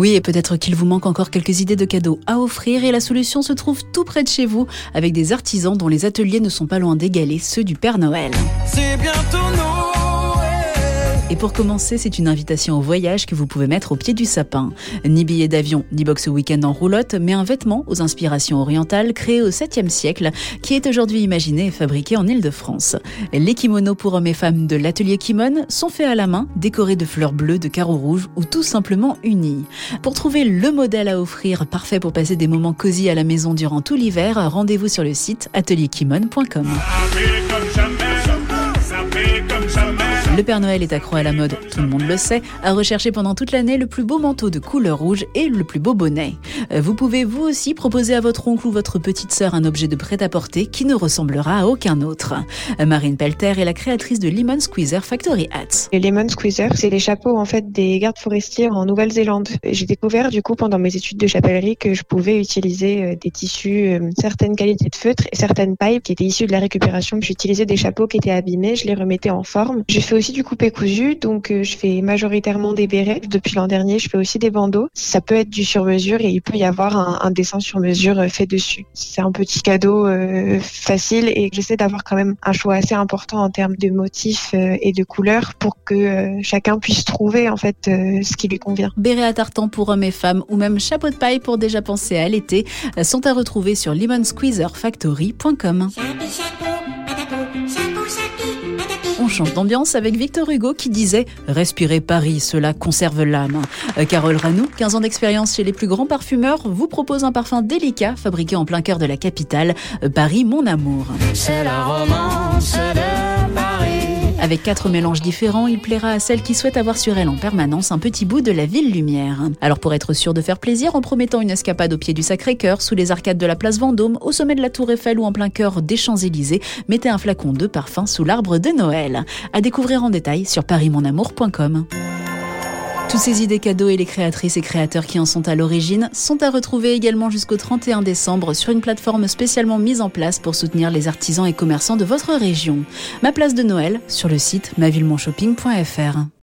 Oui, et peut-être qu'il vous manque encore quelques idées de cadeaux à offrir et la solution se trouve tout près de chez vous avec des artisans dont les ateliers ne sont pas loin d'égaler ceux du Père Noël. C'est bientôt et pour commencer, c'est une invitation au voyage que vous pouvez mettre au pied du sapin. Ni billet d'avion, ni box week-end en roulotte, mais un vêtement aux inspirations orientales créé au 7e siècle, qui est aujourd'hui imaginé et fabriqué en Ile-de-France. Les kimonos pour hommes et femmes de l'atelier Kimon sont faits à la main, décorés de fleurs bleues, de carreaux rouges ou tout simplement unis. Pour trouver le modèle à offrir parfait pour passer des moments cosy à la maison durant tout l'hiver, rendez-vous sur le site atelierkimon.com. Le Père Noël est accro à la mode, tout le monde le sait, a recherché pendant toute l'année le plus beau manteau de couleur rouge et le plus beau bonnet. Euh, vous pouvez vous aussi proposer à votre oncle ou votre petite sœur un objet de prêt-à-porter qui ne ressemblera à aucun autre. Euh, Marine Pelter est la créatrice de Lemon Squeezer Factory Hats. Les Lemon Squeezer, c'est les chapeaux en fait des gardes forestiers en Nouvelle-Zélande. J'ai découvert du coup pendant mes études de chapellerie que je pouvais utiliser euh, des tissus, certaines qualités de feutre et certaines pailles qui étaient issues de la récupération. J'utilisais des chapeaux qui étaient abîmés, je les remettais en forme. J'ai fait aussi du coupé cousu, donc euh, je fais majoritairement des bérets. Depuis l'an dernier, je fais aussi des bandeaux. Ça peut être du sur-mesure et il peut y avoir un, dessin sur mesure euh, fait dessus. C'est un petit cadeau euh, facile et j'essaie d'avoir quand même un choix assez important en termes de motifs et de couleurs pour que chacun puisse trouver en fait ce qui lui convient. Béret à tartan pour hommes et femmes ou même chapeau de paille pour déjà penser à l'été sont à retrouver sur lemonsqueezerfactory.com change d'ambiance avec Victor Hugo qui disait Respirer Paris, cela conserve l'âme. Euh, Carole Ranou, 15 ans d'expérience chez les plus grands parfumeurs, vous propose un parfum délicat fabriqué en plein cœur de la capitale, euh, Paris mon amour. Avec quatre mélanges différents, il plaira à celle qui souhaite avoir sur elle en permanence un petit bout de la ville lumière. Alors pour être sûr de faire plaisir, en promettant une escapade au pied du Sacré-Cœur, sous les arcades de la place Vendôme, au sommet de la Tour Eiffel ou en plein cœur des Champs-Élysées, mettez un flacon de parfum sous l'arbre de Noël. À découvrir en détail sur parismonamour.com. Toutes ces idées cadeaux et les créatrices et créateurs qui en sont à l'origine sont à retrouver également jusqu'au 31 décembre sur une plateforme spécialement mise en place pour soutenir les artisans et commerçants de votre région. Ma place de Noël sur le site mavillemonshopping.fr.